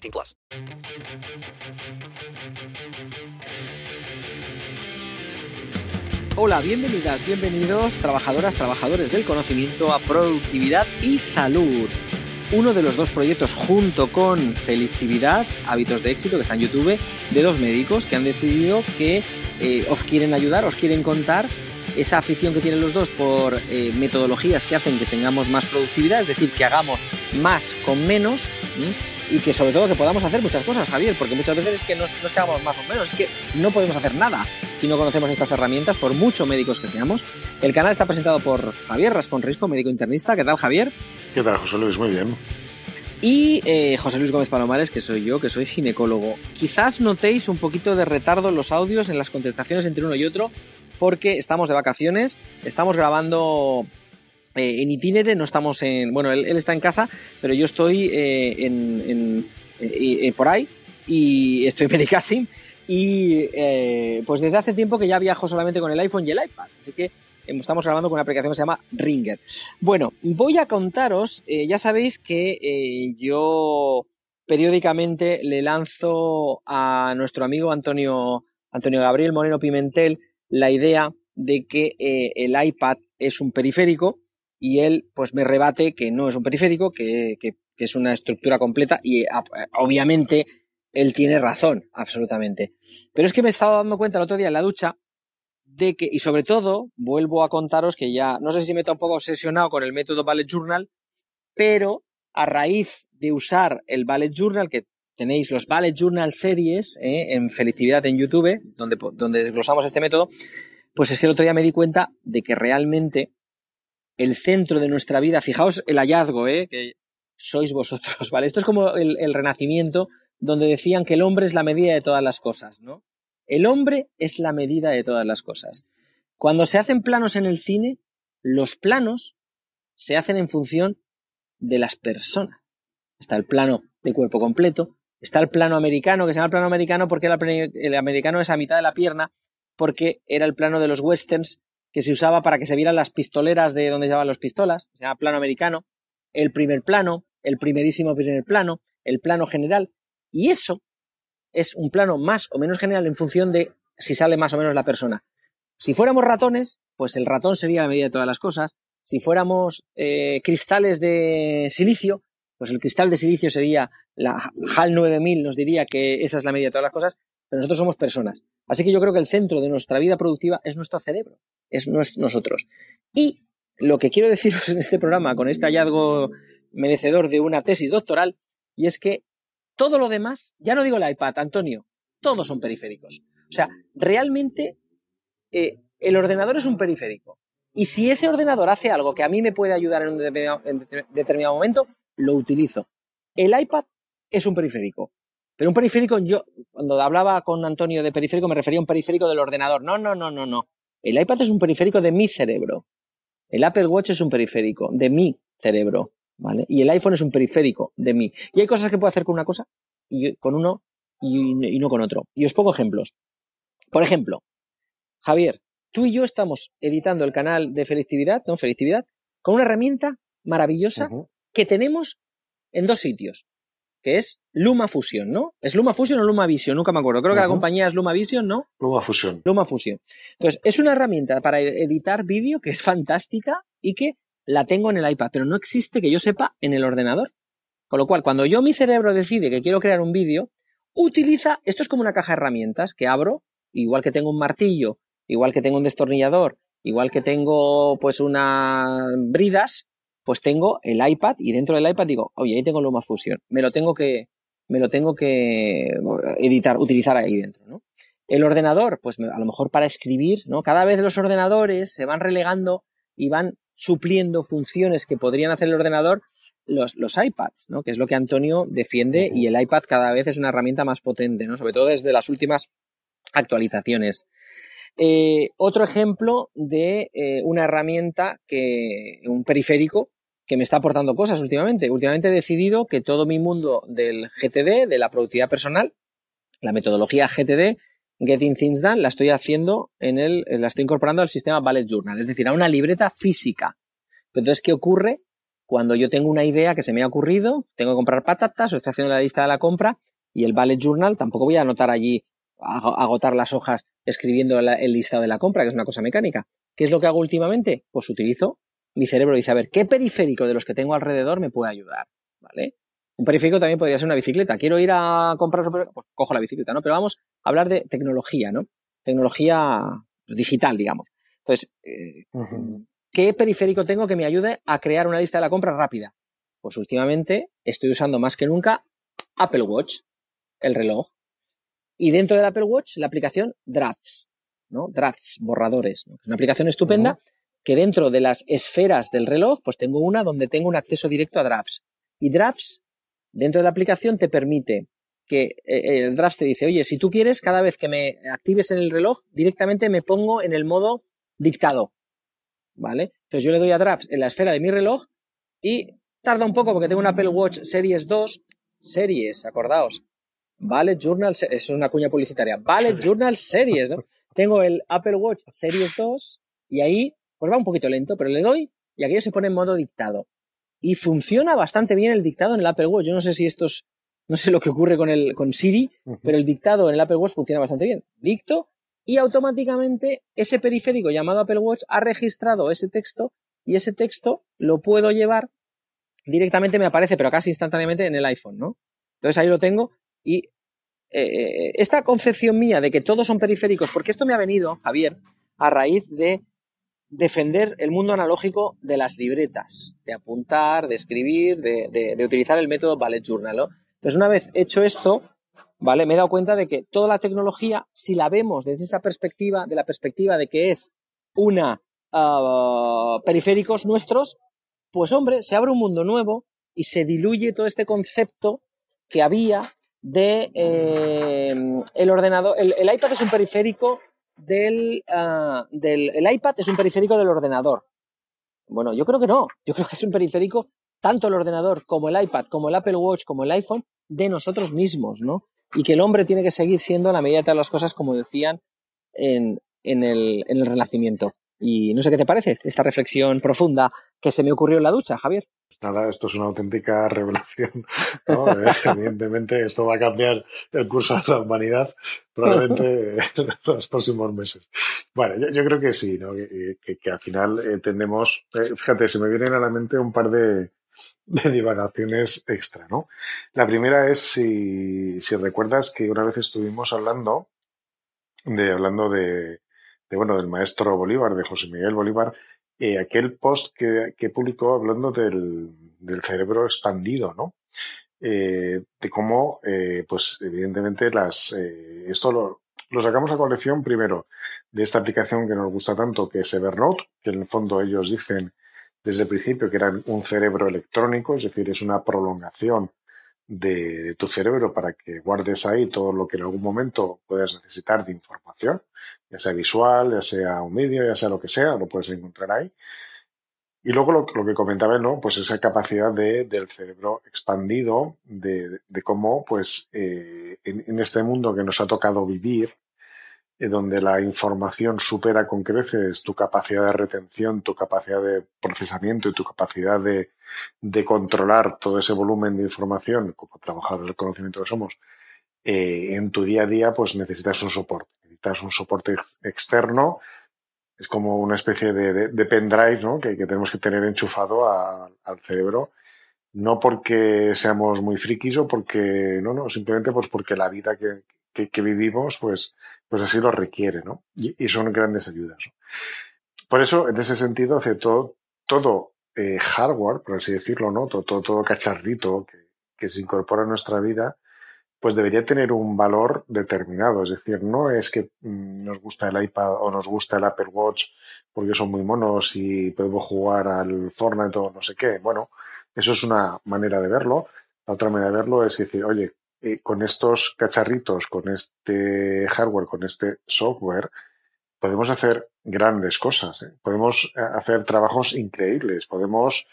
18 plus. Hola, bienvenidas, bienvenidos, trabajadoras, trabajadores del conocimiento a productividad y salud. Uno de los dos proyectos junto con Felicividad, Hábitos de Éxito, que está en YouTube, de dos médicos que han decidido que eh, os quieren ayudar, os quieren contar esa afición que tienen los dos por eh, metodologías que hacen que tengamos más productividad, es decir, que hagamos más con menos y que sobre todo que podamos hacer muchas cosas, Javier, porque muchas veces es que no, no es que hagamos más o menos, es que no podemos hacer nada si no conocemos estas herramientas, por mucho médicos que seamos. El canal está presentado por Javier Rascón Risco, médico internista. ¿Qué tal, Javier? ¿Qué tal, José Luis? Muy bien. Y eh, José Luis Gómez Palomares, que soy yo, que soy ginecólogo. Quizás notéis un poquito de retardo en los audios, en las contestaciones entre uno y otro, porque estamos de vacaciones, estamos grabando eh, en itinere, no estamos en... Bueno, él, está en casa, pero yo estoy eh, en, por ahí y estoy en y pues desde hace tiempo que ya viajo solamente con el iPhone y el iPad, así que estamos grabando con una aplicación que se llama Ringer. Bueno, voy a contaros, eh, ya sabéis que eh, yo periódicamente le lanzo a nuestro amigo Antonio, Antonio Gabriel Moreno Pimentel la idea de que eh, el iPad es un periférico y él pues me rebate que no es un periférico, que, que es una estructura completa y obviamente él tiene razón, absolutamente. Pero es que me he estado dando cuenta el otro día en la ducha de que, y sobre todo, vuelvo a contaros que ya, no sé si me está un poco obsesionado con el método Ballet Journal, pero a raíz de usar el Ballet Journal, que tenéis los Ballet Journal series eh, en Felicidad en YouTube, donde, donde desglosamos este método, pues es que el otro día me di cuenta de que realmente el centro de nuestra vida, fijaos el hallazgo, eh, que sois vosotros, ¿vale? Esto es como el, renacimiento, donde decían que el hombre es la medida de todas las cosas, ¿no? El hombre es la medida de todas las cosas. Cuando se hacen planos en el cine, los planos se hacen en función de las personas. Está el plano de cuerpo completo, está el plano americano, que se llama el plano americano porque el americano es a mitad de la pierna, porque era el plano de los westerns que se usaba para que se vieran las pistoleras de donde llevaban los pistolas, se llama plano americano, el primer plano, el primerísimo primer plano, el plano general, y eso es un plano más o menos general en función de si sale más o menos la persona. Si fuéramos ratones, pues el ratón sería la medida de todas las cosas. Si fuéramos eh, cristales de silicio, pues el cristal de silicio sería la HAL 9000, nos diría que esa es la medida de todas las cosas, pero nosotros somos personas. Así que yo creo que el centro de nuestra vida productiva es nuestro cerebro, es nosotros. Y lo que quiero deciros en este programa, con este hallazgo merecedor de una tesis doctoral, y es que todo lo demás, ya no digo el iPad, Antonio, todos son periféricos. O sea, realmente eh, el ordenador es un periférico. Y si ese ordenador hace algo que a mí me puede ayudar en un determinado, momento, lo utilizo. El iPad es un periférico. Pero un periférico, yo, cuando hablaba con Antonio de periférico, me refería a un periférico del ordenador. No, no, no, no, no. El iPad es un periférico de mi cerebro. El Apple Watch es un periférico de mi cerebro. ¿vale? Y el iPhone es un periférico de mí. Y hay cosas que puedo hacer con una cosa y con uno y, no con otro. Y os pongo ejemplos. Por ejemplo, Javier, tú y yo estamos editando el canal de Felicidad, ¿no? Felicidad, con una herramienta maravillosa. Que tenemos en dos sitios, que es Luma Fusion, ¿no? ¿Es Luma Fusion o Luma Vision? Nunca me acuerdo. Creo que la compañía es Luma Vision, ¿no? Luma Fusión. Luma Fusion. Entonces, es una herramienta para e- editar vídeo que es fantástica y que la tengo en el iPad, pero no existe que yo sepa en el ordenador. Con lo cual, cuando yo mi cerebro decide que quiero crear un vídeo, utiliza, esto es como una caja de herramientas que abro, igual que tengo un martillo, igual que tengo un destornillador, igual que tengo pues unas bridas, pues tengo el iPad y dentro del iPad digo, oye, ahí tengo Luma Fusion, me lo tengo que, me lo tengo que editar, utilizar ahí dentro, ¿no? El ordenador, pues a lo mejor para escribir, ¿no? Cada vez los ordenadores se van relegando y van supliendo funciones que podrían hacer el ordenador los, los iPads, ¿no? Que es lo que Antonio defiende y el iPad cada vez es una herramienta más potente, ¿no? Sobre todo desde las últimas actualizaciones. Eh, otro ejemplo de eh, una herramienta que, un periférico que me está aportando cosas últimamente. Últimamente he decidido que todo mi mundo del GTD, de la productividad personal, la metodología GTD, Getting Things Done, la estoy haciendo en el, la estoy incorporando al sistema Bullet Journal, es decir, a una libreta física. Entonces, ¿qué ocurre cuando yo tengo una idea que se me ha ocurrido? Tengo que comprar patatas o estoy haciendo la lista de la compra y el Bullet Journal tampoco voy a anotar allí, agotar las hojas escribiendo el listado de la compra, que es una cosa mecánica. ¿Qué es lo que hago últimamente? Pues utilizo mi cerebro dice, a ver, ¿qué periférico de los que tengo alrededor me puede ayudar? ¿Vale? Un periférico también podría ser una bicicleta. Quiero ir a comprar, pues cojo la bicicleta, ¿no? Pero vamos a hablar de tecnología, ¿no? Tecnología digital, digamos. Entonces, eh. ¿qué periférico tengo que me ayude a crear una lista de la compra rápida? Pues últimamente estoy usando más que nunca Apple Watch, el reloj. Y dentro del Apple Watch, la aplicación Drafts, ¿no? Drafts, borradores. ¿no? Es una aplicación estupenda que dentro de las esferas del reloj, pues tengo una donde tengo un acceso directo a Drafts. Y Drafts, dentro de la aplicación, te permite que eh, el Drafts te dice, oye, si tú quieres, cada vez que me actives en el reloj, directamente me pongo en el modo dictado. ¿Vale? Entonces yo le doy a Drafts en la esfera de mi reloj y tarda un poco porque tengo un Apple Watch Series 2, Series, acordaos. Vale Journal, eso es una cuña publicitaria. Vale Journal Series, ¿no? Tengo el Apple Watch Series 2 y ahí pues va un poquito lento, pero le doy y aquello se pone en modo dictado. Y funciona bastante bien el dictado en el Apple Watch. Yo no sé si esto es, no sé lo que ocurre con el con Siri, pero el dictado en el Apple Watch funciona bastante bien. Dicto y automáticamente ese periférico llamado Apple Watch ha registrado ese texto y ese texto lo puedo llevar directamente me aparece, pero casi instantáneamente en el iPhone, ¿no? Entonces ahí lo tengo y eh, esta concepción mía de que todos son periféricos, porque esto me ha venido, Javier, a raíz de defender el mundo analógico de las libretas, de apuntar, de escribir, de, utilizar el método Bullet Journal. Entonces, una vez hecho esto, ¿vale? Me he dado cuenta de que toda la tecnología, si la vemos desde esa perspectiva, de la perspectiva de que es una ah, periféricos nuestros, pues hombre, se abre un mundo nuevo y se diluye todo este concepto que había de eh, el ordenador. El iPad es un periférico del, ah, del. El iPad es un periférico del ordenador. Bueno, yo creo que no. Yo creo que es un periférico, tanto el ordenador como el iPad, como el Apple Watch, como el iPhone, de nosotros mismos, ¿no? Y que el hombre tiene que seguir siendo la medida de todas las cosas, como decían en, en, el, en el Renacimiento. Y no sé qué te parece esta reflexión profunda que se me ocurrió en la ducha, Javier. Nada, esto es una auténtica revelación. ¿no? Eh, Evidentemente, esto va a cambiar el curso de la humanidad probablemente en los próximos meses. Bueno, yo, yo creo que sí, ¿no? que, que- al final eh, tendemos. eh, fíjate, se me vienen a la mente un par de, de divagaciones extra, ¿no? La primera es si, si recuerdas que una vez estuvimos hablando de hablando de, de, bueno del maestro Bolívar, de José Miguel Bolívar, eh, aquel post que, que publicó hablando del, del cerebro expandido, ¿no? Eh, de cómo, eh, pues evidentemente las eh, esto lo, lo sacamos a colección primero de esta aplicación que nos gusta tanto, que es Evernote, que en el fondo ellos dicen desde el principio que era un cerebro electrónico, es decir, es una prolongación de, tu cerebro para que guardes ahí todo lo que en algún momento puedas necesitar de información, ya sea visual, ya sea un vídeo, ya sea lo que sea, lo puedes encontrar ahí. Y luego lo, que comentaba, ¿no? Pues esa capacidad de, del cerebro expandido, de, de cómo, pues, eh, en, este mundo que nos ha tocado vivir, donde la información supera con creces tu capacidad de retención, tu capacidad de procesamiento y tu capacidad de, de controlar todo ese volumen de información, como trabajador del conocimiento que somos, eh, en tu día a día, pues necesitas un soporte. Necesitas un soporte ex externo es como una especie de, de, de pendrive ¿no? que, que, tenemos que tener enchufado a, al cerebro. No porque seamos muy frikis o porque, no, no, simplemente pues porque la vida que, que, vivimos, pues, pues así lo requiere, ¿no? Y, son grandes ayudas. Por eso, en ese sentido, hace todo, todo eh, hardware, por así decirlo, ¿no? Todo, todo, todo cacharrito que, que se incorpora a nuestra vida, pues debería tener un valor determinado. Es decir, no es que nos gusta el iPad o nos gusta el Apple Watch porque son muy monos y podemos jugar al Fortnite o no sé qué. Bueno, eso es una manera de verlo. La otra manera de verlo es decir, oye, eh, con estos cacharritos, con este hardware, con este software, podemos hacer grandes cosas. ¿eh? Podemos hacer trabajos increíbles. Podemos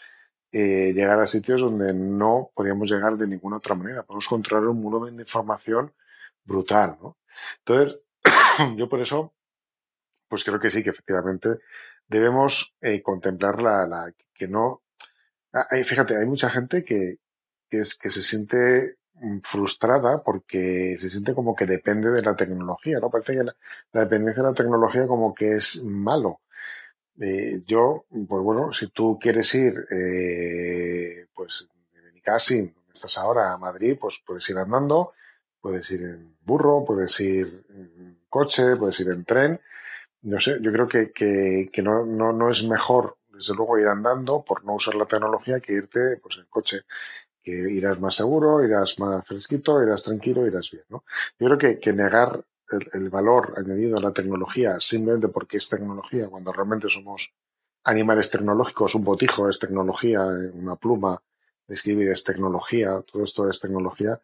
eh, llegar a sitios donde no podíamos llegar de ninguna otra manera. Podemos controlar un volumen de información brutal, ¿no? Entonces, yo por eso, pues creo que sí, que efectivamente debemos eh, contemplar la, la, que no. Hay, fíjate, hay mucha gente que, que, es, que se siente frustrada porque se siente como que depende de la tecnología, ¿no? Parece que la, dependencia de la tecnología como que es malo. Eh, yo, pues bueno, si tú quieres ir, eh, pues de Benicassim, donde estás ahora, a Madrid, pues puedes ir andando, puedes ir en burro, puedes ir en coche, puedes ir en tren. No sé, yo creo que, que, que no, no, no es mejor, desde luego, ir andando por no usar la tecnología que irte pues, en coche que irás más seguro, irás más fresquito, irás tranquilo, irás bien, ¿no? Yo creo que, que negar el, valor añadido a la tecnología simplemente porque es tecnología, cuando realmente somos animales tecnológicos, un botijo es tecnología, una pluma de escribir es tecnología, todo esto es tecnología.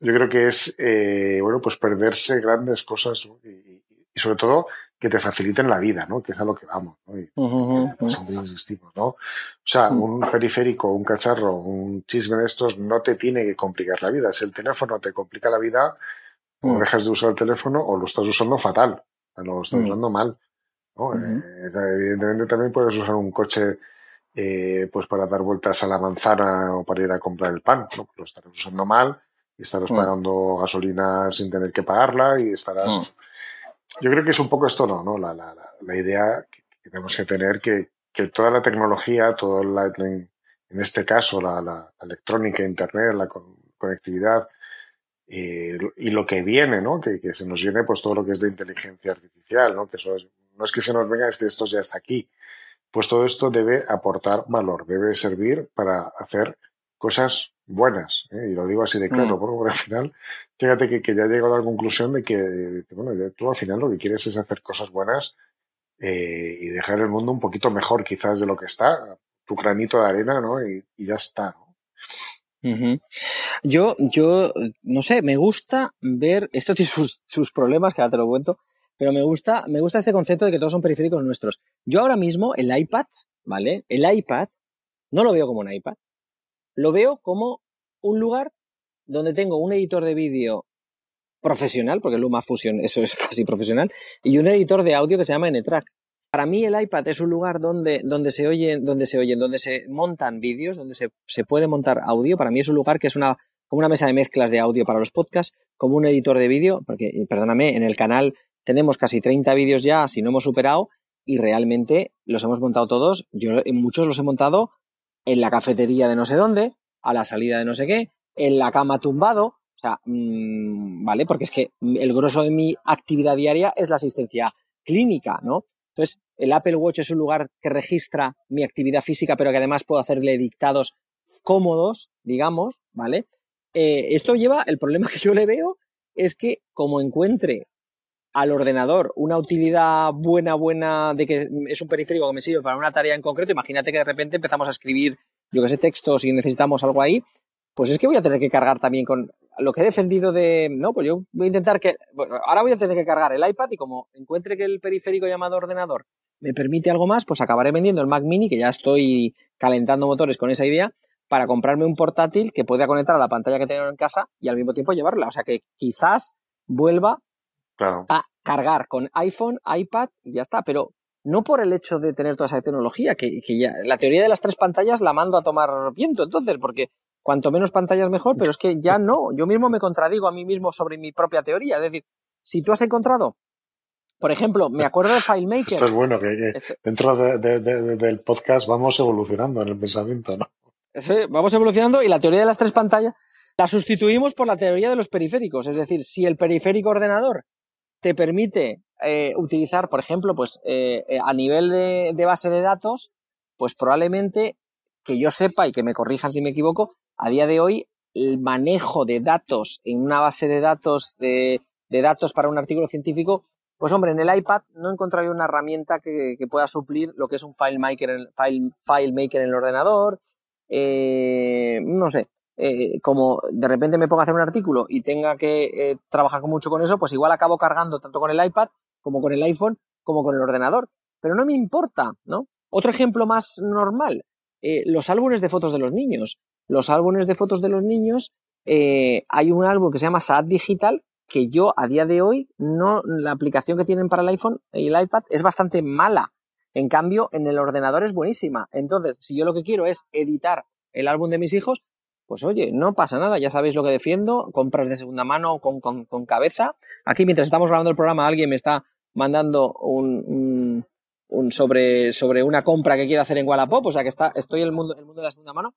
Yo creo que es, eh, bueno, pues perderse grandes cosas y, sobre todo que te faciliten la vida, ¿no? Que es a lo que vamos, ¿no? Y, uh -huh, ¿no? O sea, un periférico, un cacharro, un chisme de estos no te tiene que complicar la vida. Si el teléfono te complica la vida, o dejas de usar el teléfono o lo estás usando fatal, o lo estás mm. usando mal. ¿no? Mm. Eh, evidentemente también puedes usar un coche eh, pues para dar vueltas a la manzana o para ir a comprar el pan, ¿no? Pues lo estarás usando mal y estarás mm. pagando gasolina sin tener que pagarla y estarás... Yo creo que es un poco esto, ¿no? ¿no? La, la, la, idea que, tenemos que tener que, que toda la tecnología, todo la, en este caso la, la, electrónica, Internet, la conectividad, eh, y lo que viene, ¿no? Que, que, se nos viene pues todo lo que es de inteligencia artificial, ¿no? Que eso es, no es que se nos venga, es que esto ya está aquí. Pues todo esto debe aportar valor, debe servir para hacer cosas buenas. ¿eh? Y lo digo así de claro, mm. porque al final, fíjate que, que, ya he llegado a la conclusión de que, bueno, tú al final lo que quieres es hacer cosas buenas eh, y dejar el mundo un poquito mejor quizás de lo que está, tu granito de arena, ¿no? Y, y ya está, ¿no? Uh -huh. Yo, yo, no sé, me gusta ver, esto tiene sus, sus problemas, que ahora te lo cuento, pero me gusta, me gusta este concepto de que todos son periféricos nuestros. Yo ahora mismo, el iPad, ¿vale? El iPad, no lo veo como un iPad, lo veo como un lugar donde tengo un editor de vídeo profesional, porque Luma Fusion, eso es casi profesional, y un editor de audio que se llama NTRAC. Para mí el iPad es un lugar donde, donde se oyen, donde se donde se montan vídeos, donde se, se puede montar audio. Para mí es un lugar que es una, como una mesa de mezclas de audio para los podcasts, como un editor de vídeo, porque, perdóname, en el canal tenemos casi 30 vídeos ya, si no hemos superado, y realmente los hemos montado todos. Yo muchos los he montado en la cafetería de no sé dónde, a la salida de no sé qué, en la cama tumbado, o sea, mmm, vale, porque es que el grosso de mi actividad diaria es la asistencia clínica, ¿no? Entonces, el Apple Watch es un lugar que registra mi actividad física, pero que además puedo hacerle dictados cómodos, digamos, ¿vale? Eh, esto lleva, el problema que yo le veo es que como encuentre al ordenador una utilidad buena, buena, de que es un periférico que me sirve para una tarea en concreto, imagínate que de repente empezamos a escribir, yo que sé, textos y necesitamos algo ahí, pues es que voy a tener que cargar también con lo que he defendido de, no, pues yo voy a intentar que, ahora voy a tener que cargar el iPad y como encuentre que el periférico llamado ordenador me permite algo más, pues acabaré vendiendo el Mac Mini, que ya estoy calentando motores con esa idea, para comprarme un portátil que pueda conectar a la pantalla que tengo en casa y al mismo tiempo llevarla. O sea que quizás vuelva Claro. a cargar con iPhone, iPad y ya está. Pero no por el hecho de tener toda esa tecnología, que, que ya la teoría de las tres pantallas la mando a tomar viento entonces, porque cuanto menos pantallas mejor, pero es que ya no, yo mismo me contradigo a mí mismo sobre mi propia teoría. Es decir, si tú has encontrado, por ejemplo, me acuerdo de FileMaker. Esto es bueno, que, que Este- dentro de- de- de- del podcast vamos evolucionando en el pensamiento, ¿no? Sí, vamos evolucionando y la teoría de las tres pantallas la sustituimos por la teoría de los periféricos. Es decir, si el periférico ordenador te permite eh, utilizar, por ejemplo, pues eh, eh, a nivel de, base de datos, pues probablemente que yo sepa y que me corrijan si me equivoco, a día de hoy el manejo de datos en una base de datos de, datos para un artículo científico, pues hombre, en el iPad no he encontrado una herramienta que, pueda suplir lo que es un FileMaker en, el- file, FileMaker en el ordenador, eh, no sé, eh, como de repente me ponga a hacer un artículo y tenga que eh, trabajar mucho con eso, pues igual acabo cargando tanto con el iPad como con el iPhone como con el ordenador. Pero no me importa, ¿no? Otro ejemplo más normal, eh, los álbumes de fotos de los niños. Los álbumes de fotos de los niños, eh, hay un álbum que se llama Saad Digital que yo a día de hoy no la aplicación que tienen para el iPhone y el iPad es bastante mala. En cambio, en el ordenador es buenísima. Entonces, si yo lo que quiero es editar el álbum de mis hijos, pues oye, no pasa nada, ya sabéis lo que defiendo, compras de segunda mano con, con- cabeza. Aquí, mientras estamos grabando el programa, alguien me está mandando un, un- sobre, sobre una compra que quiere hacer en Wallapop, o sea que está, estoy en el mundo, el mundo de la segunda mano.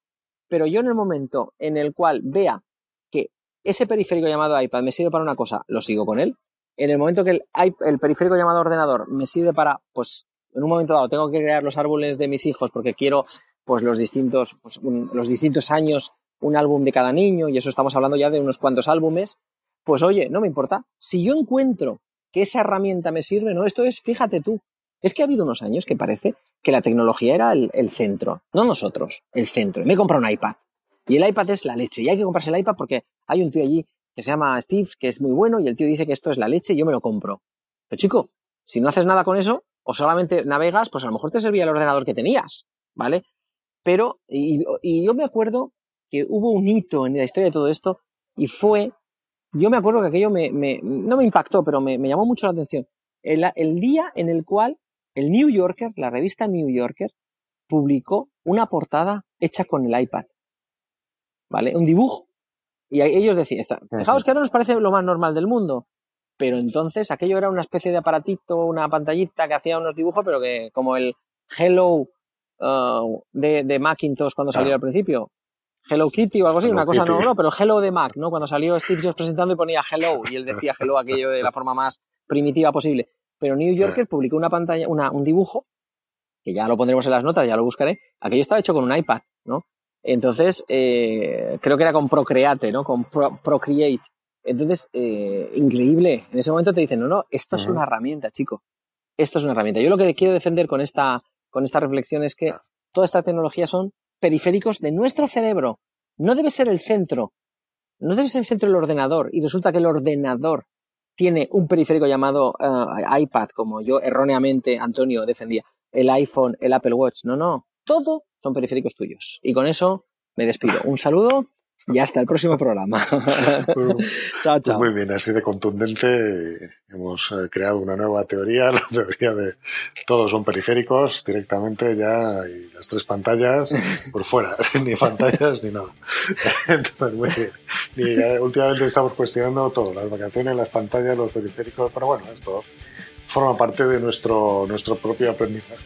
Pero yo en el momento en el cual vea que ese periférico llamado iPad me sirve para una cosa, lo sigo con él. En el momento que el, el periférico llamado ordenador me sirve para, pues, en un momento dado tengo que crear los árboles de mis hijos porque quiero, pues, los distintos, pues, los distintos años, un álbum de cada niño, y eso estamos hablando ya de unos cuantos álbumes, pues oye, no me importa. Si yo encuentro que esa herramienta me sirve, no, esto es, fíjate tú, es que ha habido unos años que parece que la tecnología era el, centro, no nosotros, el centro. Me he comprado un iPad y el iPad es la leche y hay que comprarse el iPad porque hay un tío allí que se llama Steve que es muy bueno y el tío dice que esto es la leche y yo me lo compro. Pero chico, si no haces nada con eso o solamente navegas, pues a lo mejor te servía el ordenador que tenías, ¿vale? Pero, y, y yo me acuerdo que hubo un hito en la historia de todo esto y fue, yo me acuerdo que aquello me, me- no me impactó, pero me, me llamó mucho la atención. El, el día en el cual el New Yorker, la revista New Yorker, publicó una portada hecha con el iPad. ¿Vale? Un dibujo. Y ellos decían, está, fijaos que ahora nos parece lo más normal del mundo. Pero entonces aquello era una especie de aparatito, una pantallita que hacía unos dibujos, pero que como el Hello uh, de, de Macintosh cuando salió al principio. Hello Kitty o algo así, Hello una cosa no, Kitty. no, pero Hello de Mac, ¿no? Cuando salió Steve Jobs presentando y ponía Hello y él decía Hello aquello de la forma más primitiva posible. Pero New Yorker publicó una pantalla, una, un dibujo, que ya lo pondremos en las notas, ya lo buscaré. Aquello estaba hecho con un iPad, ¿no? Entonces, eh, creo que era con Procreate, ¿no? Con Pro- Procreate. Entonces, eh, increíble. En ese momento te dicen, no, no, esto es una herramienta, chico. Esto es una herramienta. Yo lo que quiero defender con esta, con esta reflexión es que toda esta tecnología son periféricos de nuestro cerebro. No debe ser el centro. No debe ser el centro del ordenador. Y resulta que el ordenador tiene un periférico llamado eh, iPad, como yo erróneamente, Antonio, defendía. El iPhone, el Apple Watch. No, no. Todo son periféricos tuyos. Y con eso me despido. Un saludo y hasta el próximo programa. Chao, Pues chao. muy bien, así de contundente hemos eh, creado una nueva teoría, la teoría de todos son periféricos directamente ya y las tres pantallas por fuera, ni pantallas ni nada. Entonces, muy bien. Y eh, últimamente estamos cuestionando todo, las vacaciones, las pantallas, los periféricos, pero bueno, esto forma parte de nuestro, nuestro propio aprendizaje.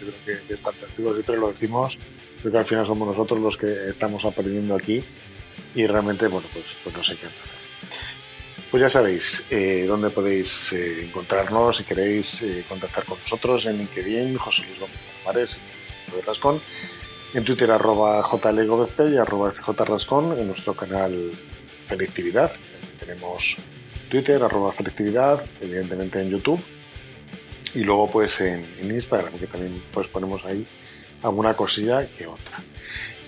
Yo creo que, que es fantástico, siempre lo decimos, creo que al final somos nosotros los que estamos aprendiendo aquí y realmente, bueno, pues, pues no sé qué. Pues ya sabéis eh, dónde podéis eh, encontrarnos si queréis eh, contactar con nosotros en LinkedIn, José Luis Gómez Palomares, en Rascón, en Twitter arroba y arroba Rascón, en nuestro canal Selectividad, tenemos Twitter arroba Selectividad, evidentemente en YouTube y luego pues en, en Instagram, que también pues ponemos ahí alguna cosilla que otra.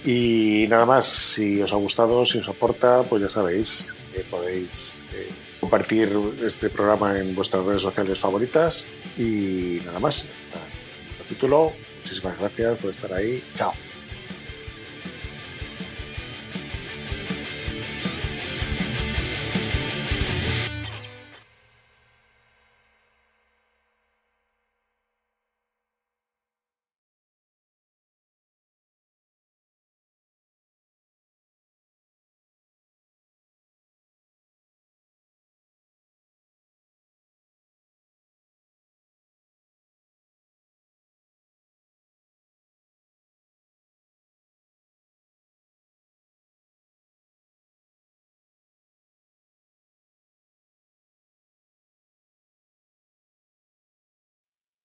Y nada más, si os ha gustado, si os aporta, pues ya sabéis que podéis eh, compartir este programa en vuestras redes sociales favoritas y nada más. Hasta título. Muchísimas gracias por estar ahí. Chao.